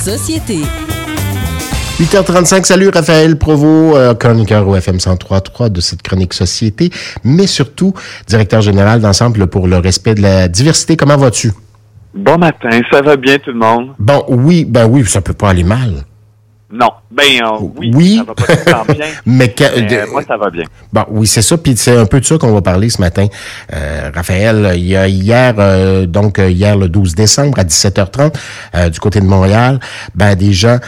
Société. 8h35, salut Raphaël Provo, euh, chroniqueur au FM 103.3 de cette chronique Société, mais surtout directeur général d'ensemble pour le respect de la diversité. Comment vas-tu? Bon matin, ça va bien tout le monde? Bon, oui, ben oui, ça peut pas aller mal. Non. Ben euh, oui, ça va pas tout bien. mais, moi, ça va bien. Bon, oui, c'est ça. Puis c'est un peu de ça qu'on va parler ce matin. Euh, Raphaël, il y a hier, euh, donc hier le 12 décembre à 17h30, du côté de Montréal, ben des gens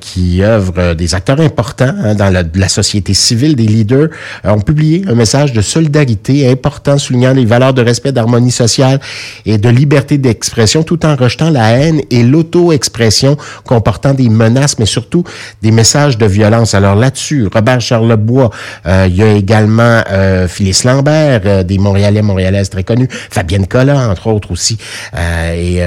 qui œuvrent, des acteurs importants hein, dans la, la, société civile, des leaders, ont publié un message de solidarité important soulignant les valeurs de respect, d'harmonie sociale et de liberté d'expression, tout en rejetant la haine et l'auto-expression comportant des menaces, mais surtout surtout des messages de violence. Alors là-dessus, Robert Charlebois, euh, il y a également euh, Phyllis Lambert, euh, des Montréalais, Montréalaises très connus, Fabienne Collat, entre autres aussi, et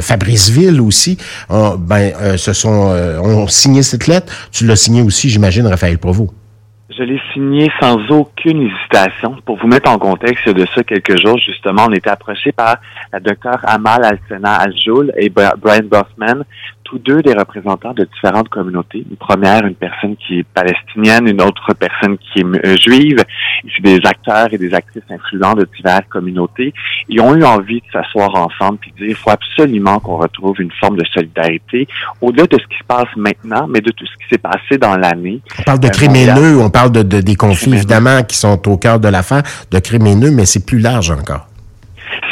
Fabrice Ville aussi, ont, ben, se sont, ont signé cette lettre. Tu l'as signé aussi, j'imagine, Raphaël Provost. Je l'ai signé sans aucune hésitation. Pour vous mettre en contexte, de ça quelques jours, justement, on était approché par la docteure Amal Al-Sena Al-Joul et Brian Bossman tous deux des représentants de différentes communautés. Une première, une personne qui est palestinienne, une autre personne qui est euh, juive. C'est des acteurs et des actrices influents de diverses communautés. Ils ont eu envie de s'asseoir ensemble et de dire il faut absolument qu'on retrouve une forme de solidarité au-delà de ce qui se passe maintenant, mais de tout ce qui s'est passé dans l'année. On parle de euh, on parle de, des conflits évidemment qui sont au cœur de l'affaire, de crimineux, mais c'est plus large encore.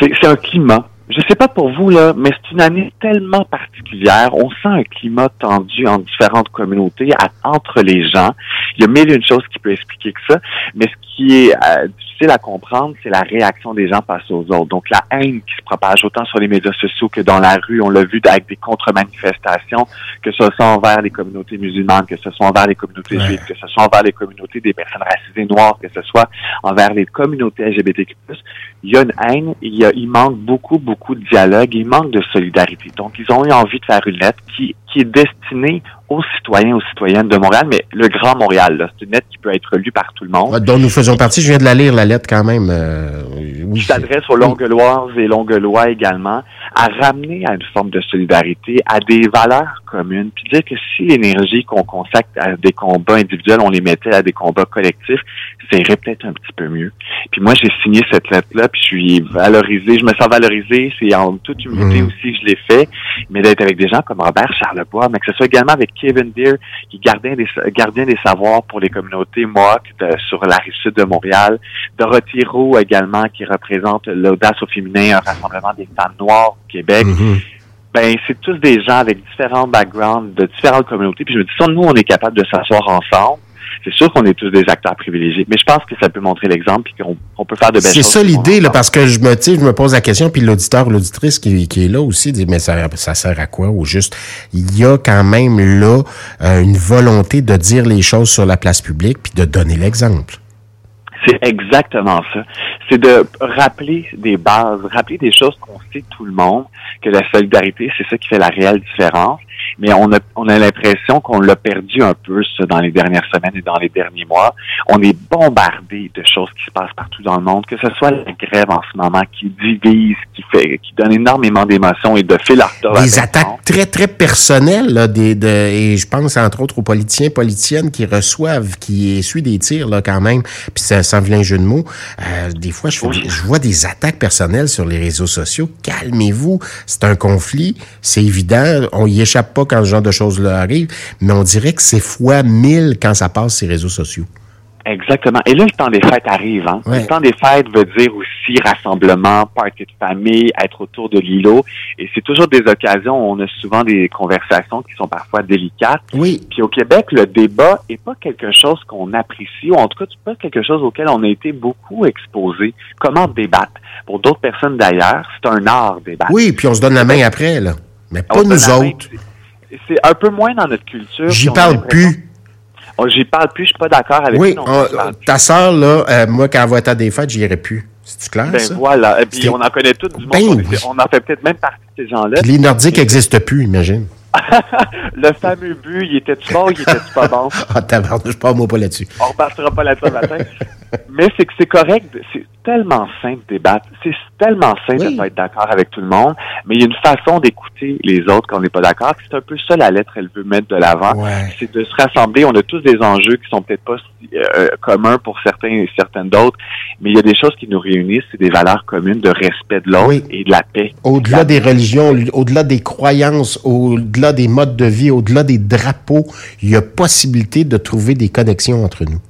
C'est un climat je sais pas pour vous, là, mais c'est une année tellement particulière. On sent un climat tendu en différentes communautés, entre les gens. Il y a mille et une choses qui peuvent expliquer que ça, mais ce qui est euh, difficile à comprendre, c'est la réaction des gens face aux autres. Donc, la haine qui se propage autant sur les médias sociaux que dans la rue. On l'a vu avec des contre-manifestations, que ce soit envers les communautés musulmanes, que ce soit envers les communautés juives, que ce soit envers les communautés des personnes racisées noires, que ce soit envers les communautés LGBTQ+. Il y a une haine, il, y a, il manque beaucoup, beaucoup de dialogue, il manque de solidarité. Donc, ils ont eu envie de faire une lettre qui, qui est destinée aux citoyens, aux citoyennes de Montréal, mais le Grand Montréal, c'est une lettre qui peut être lue par tout le monde. Dont nous faisons partie. Je viens de la lire, la lettre, quand même. Euh, oui, s'adresse aux Longueloises et Longuelois également, à ramener à une forme de solidarité, à des valeurs communes, puis dire que si l'énergie qu'on consacre à des combats individuels, on les mettait à des combats collectifs, ça irait peut-être un petit peu mieux. Puis moi, j'ai signé cette lettre-là, puis je suis valorisé, je me sens valorisé, c'est en toute humilité mmh. aussi que je l'ai fait, mais d'être avec des gens comme Robert Charlebois, mais que ce soit également avec Kevin Deere, qui est gardien des, gardien des savoirs pour les communautés Mohawk sur la rive sud de Montréal. Dorothy Roux également, qui représente l'audace au féminin, un rassemblement des femmes noires Québec. Mm-hmm. Ben, c'est tous des gens avec différents backgrounds, de différentes communautés. Puis je me dis, ça, nous, on est capable de s'asseoir ensemble c'est sûr qu'on est tous des acteurs privilégiés, mais je pense que ça peut montrer l'exemple et qu'on peut faire de belles choses. C'est ça l'idée, là, parce que je me, je me pose la question, puis l'auditeur ou l'auditrice qui, qui, est là aussi dit, mais ça, ça sert à quoi au juste? Il y a quand même là euh, une volonté de dire les choses sur la place publique puis de donner l'exemple. C'est exactement ça. C'est de rappeler des bases, rappeler des choses qu'on sait tout le monde, que la solidarité, c'est ça qui fait la réelle différence mais on a, on a l'impression qu'on l'a perdu un peu ça, dans les dernières semaines et dans les derniers mois. On est bombardé de choses qui se passent partout dans le monde, que ce soit la grève en ce moment qui divise, qui fait, qui donne énormément d'émotions et de fil Des attaques très très personnelles, là, des, de, et je pense entre autres aux politiciens, politiciennes qui reçoivent, qui essuient des tirs là quand même, puis ça sans vilain jeu de mots. Euh, des fois, je, je vois des attaques personnelles sur les réseaux sociaux. Calmez-vous, c'est un conflit, c'est évident, on y échappe pas quand ce genre de choses-là arrive, mais on dirait que c'est fois mille quand ça passe ces réseaux sociaux. Exactement. Et là, le temps des fêtes arrive. Hein? Le temps des fêtes veut dire aussi rassemblement, party de famille, être autour de l'îlot. Et c'est toujours des occasions où on a souvent des conversations qui sont parfois délicates. Oui. Puis au Québec, le débat est pas quelque chose qu'on apprécie, ou en tout cas, c'est pas quelque chose auquel on a été beaucoup exposé. Comment débattre? Pour d'autres personnes d'ailleurs, c'est un art débattre. Oui, puis on se donne la main après, là. Mais pas nous autres c'est un peu moins dans notre culture. J'y parle plus. J'y parle plus, je suis pas d'accord avec oui, ta sœur, là, euh, moi, quand elle va être à des fêtes, j'irai plus. C'est clair, ben ça? voilà. Et puis, on en connaît tous du monde. Ben on, en fait peut-être même partie de ces gens-là. Les Nordiques n'existent plus, imagine. Le fameux but, il était-tu bon, il était-tu pas bon? ah, je pas moi pas là-dessus. On repartira pas là-dessus matin. Mais c'est que c'est correct, c'est tellement simple de débattre, c'est tellement simple de pas être d'accord avec tout le monde, mais il y a une façon d'écouter les autres quand on n'est pas d'accord. C'est un peu ça la lettre, elle veut mettre de l'avant. C'est de se rassembler. On a tous des enjeux qui sont peut-être pas euh, communs pour certains et certaines d'autres, mais il y a des choses qui nous réunissent, c'est des valeurs communes de respect de l'autre et de la paix. Au-delà des religions, au-delà des croyances, au-delà des modes de vie, au-delà des drapeaux, il y a possibilité de trouver des connexions entre nous.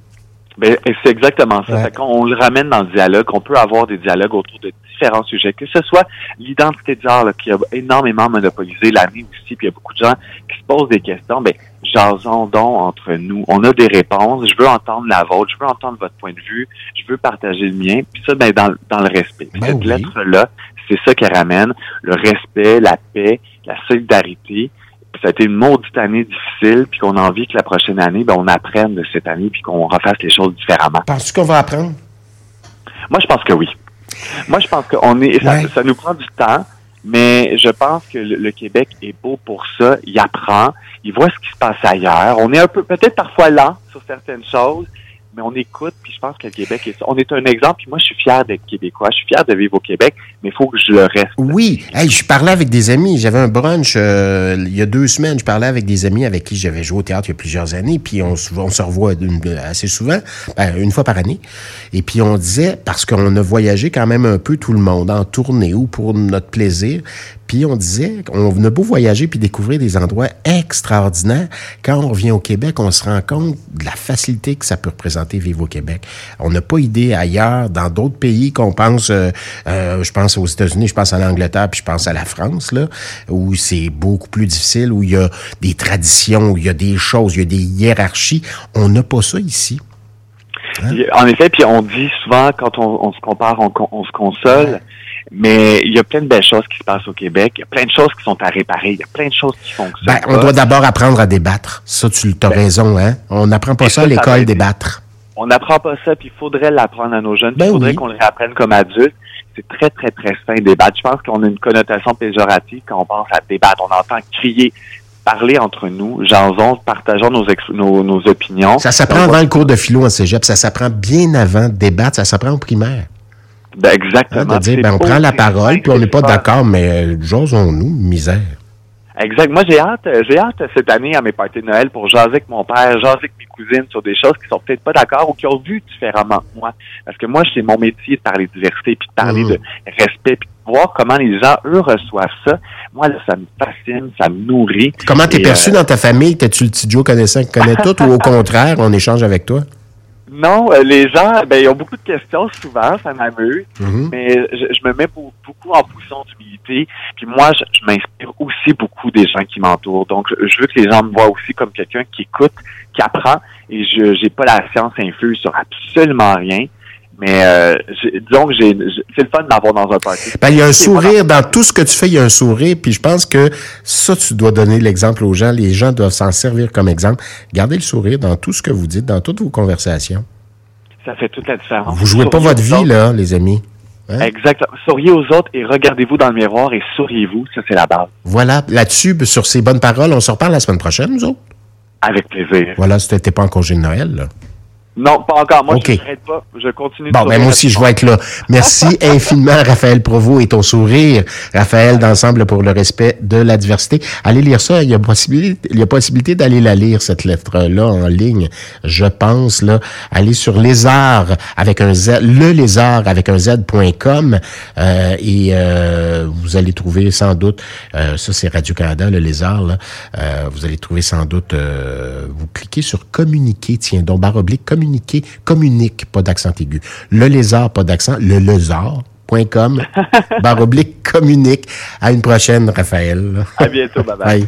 Ben, c'est exactement ça. Quand on le ramène dans le dialogue, on peut avoir des dialogues autour de différents sujets, que ce soit l'identité de genre qui a énormément monopolisé l'année aussi, puis il y a beaucoup de gens qui se posent des questions. Ben, jasons donc entre nous. On a des réponses. Je veux entendre la vôtre. Je veux entendre votre point de vue. Je veux partager le mien. Puis ça, ben, dans, dans le respect. Ben cette lettre-là, c'est ça qui ramène le respect, la paix, la solidarité ça a été une maudite année difficile, puis qu'on a envie que la prochaine année, ben, on apprenne de cette année, puis qu'on refasse les choses différemment. Penses-tu qu'on va apprendre? Moi, je pense que oui. Moi, je pense qu'on est, ça, nous prend du temps, mais je pense que le, Québec est beau pour ça. Il apprend, il voit ce qui se passe ailleurs. On est un peu, peut-être parfois lent sur certaines choses, mais on écoute, puis je pense que le Québec est On est un exemple, puis moi, je suis fier d'être québécois, je suis fier de vivre au Québec, mais il faut que je le reste. Oui, hey, je parlais avec des amis, j'avais un brunch euh, il y a deux semaines, je parlais avec des amis avec qui j'avais joué au théâtre il y a plusieurs années, puis on, on se revoit assez souvent, ben, une fois par année, et puis on disait, parce qu'on a voyagé quand même un peu tout le monde, en tournée ou pour notre plaisir, puis on disait qu'on a beau voyager puis découvrir des endroits extraordinaires. Quand on revient au Québec, on se rend compte de la facilité que ça peut représenter au Québec. On n'a pas idée ailleurs, dans d'autres pays qu'on pense, euh, euh, je pense aux États-Unis, je pense à l'Angleterre, puis je pense à la France, là, où c'est beaucoup plus difficile, où il y a des traditions, où il y a des choses, il y a des hiérarchies. On n'a pas ça ici. Hein? En effet, puis on dit souvent, quand on, se compare, on, se console. Mais il y a plein de belles choses qui se passent au Québec. Il y a plein de choses qui sont à réparer. Il y a plein de choses qui fonctionnent. Ben, on doit d'abord apprendre à débattre. Ça, tu as ben, raison, hein? On n'apprend pas ça à l'école, débattre. On n'apprend pas ça, puis il faudrait l'apprendre à nos jeunes. Ben il faudrait qu'on le réapprenne comme adultes. C'est très, très, très sain, débattre. Je pense qu'on a une connotation péjorative quand on pense à débattre. On entend crier parler entre nous, jasons, partageons nos, nos, nos, opinions. Ça s'apprend avant le cours de philo en cégep, ça s'apprend bien avant de débattre, ça s'apprend au primaire. Ben exactement. Hein, de dire, ben, on prend la parole, puis on n'est pas d'accord, mais euh, jasons-nous, misère. Exact. Moi, j'ai hâte, euh, j'ai hâte cette année à mes parties de Noël pour jaser avec mon père, jaser avec mes cousines sur des choses qui sont peut-être pas d'accord ou qui ont vu différemment que moi. Parce que moi, c'est mon métier de parler de diversité, puis de parler mmh. de respect, puis de voir comment les gens, eux, reçoivent ça. Moi, là, ça me fascine, ça me nourrit. Comment t'es perçu euh, dans ta famille? T'es-tu le petit Joe connaissant qui connaît tout ou au contraire, on échange avec toi? Non, euh, les gens, ben, ils ont beaucoup de questions souvent, ça m'amuse, mhm. mais je, me mets beaucoup en position d'humilité. Puis moi, je, m'inspire aussi beaucoup des gens qui m'entourent. Donc, je veux que les gens me voient aussi comme quelqu'un qui écoute, qui apprend, et je j'ai pas la science infuse sur absolument rien. Mais euh, disons que j'ai, c'est le fun d'avoir dans un party. Ben, il y a un sourire dans tout ce que tu fais. Il y a un sourire, puis je pense que ça, tu dois donner l'exemple aux gens. Les gens doivent s'en servir comme exemple. Gardez le sourire dans tout ce que vous dites, dans toutes vos conversations. Ça fait toute la différence. Vous jouez pas votre vie là, les amis. Hein? Exactement. Souriez aux autres et regardez-vous dans le miroir et souriez-vous. Ça, c'est la base. Voilà. Là-dessus, sur ces bonnes paroles, on se reparle la semaine prochaine, nous autres. Avec plaisir. Voilà, c'était pas en congé de Noël, là. Non, pas encore. Moi, je ne pas. Je continue. Bon, ben moi aussi, je vais être là. Merci infiniment, Raphaël Provo et ton sourire. Raphaël, d'ensemble pour le respect de la diversité. Allez lire ça. Il y a possibilité, il y a possibilité d'aller la lire, cette lettre-là, en ligne. Je pense, là. Allez sur lézard avec un Z, le lézard avec un Z.com, euh, et, euh, vous allez trouver sans doute, euh, ça c'est Radio-Canada, le lézard, là. Euh, vous allez trouver sans doute, euh, vous cliquez sur communiquer, tiens, donc barre oblique, communiquer, communique, pas d'accent aigu. Le lézard, pas d'accent, le lézard.com, barre oblique, communique. À une prochaine, Raphaël. À bientôt, bye bye.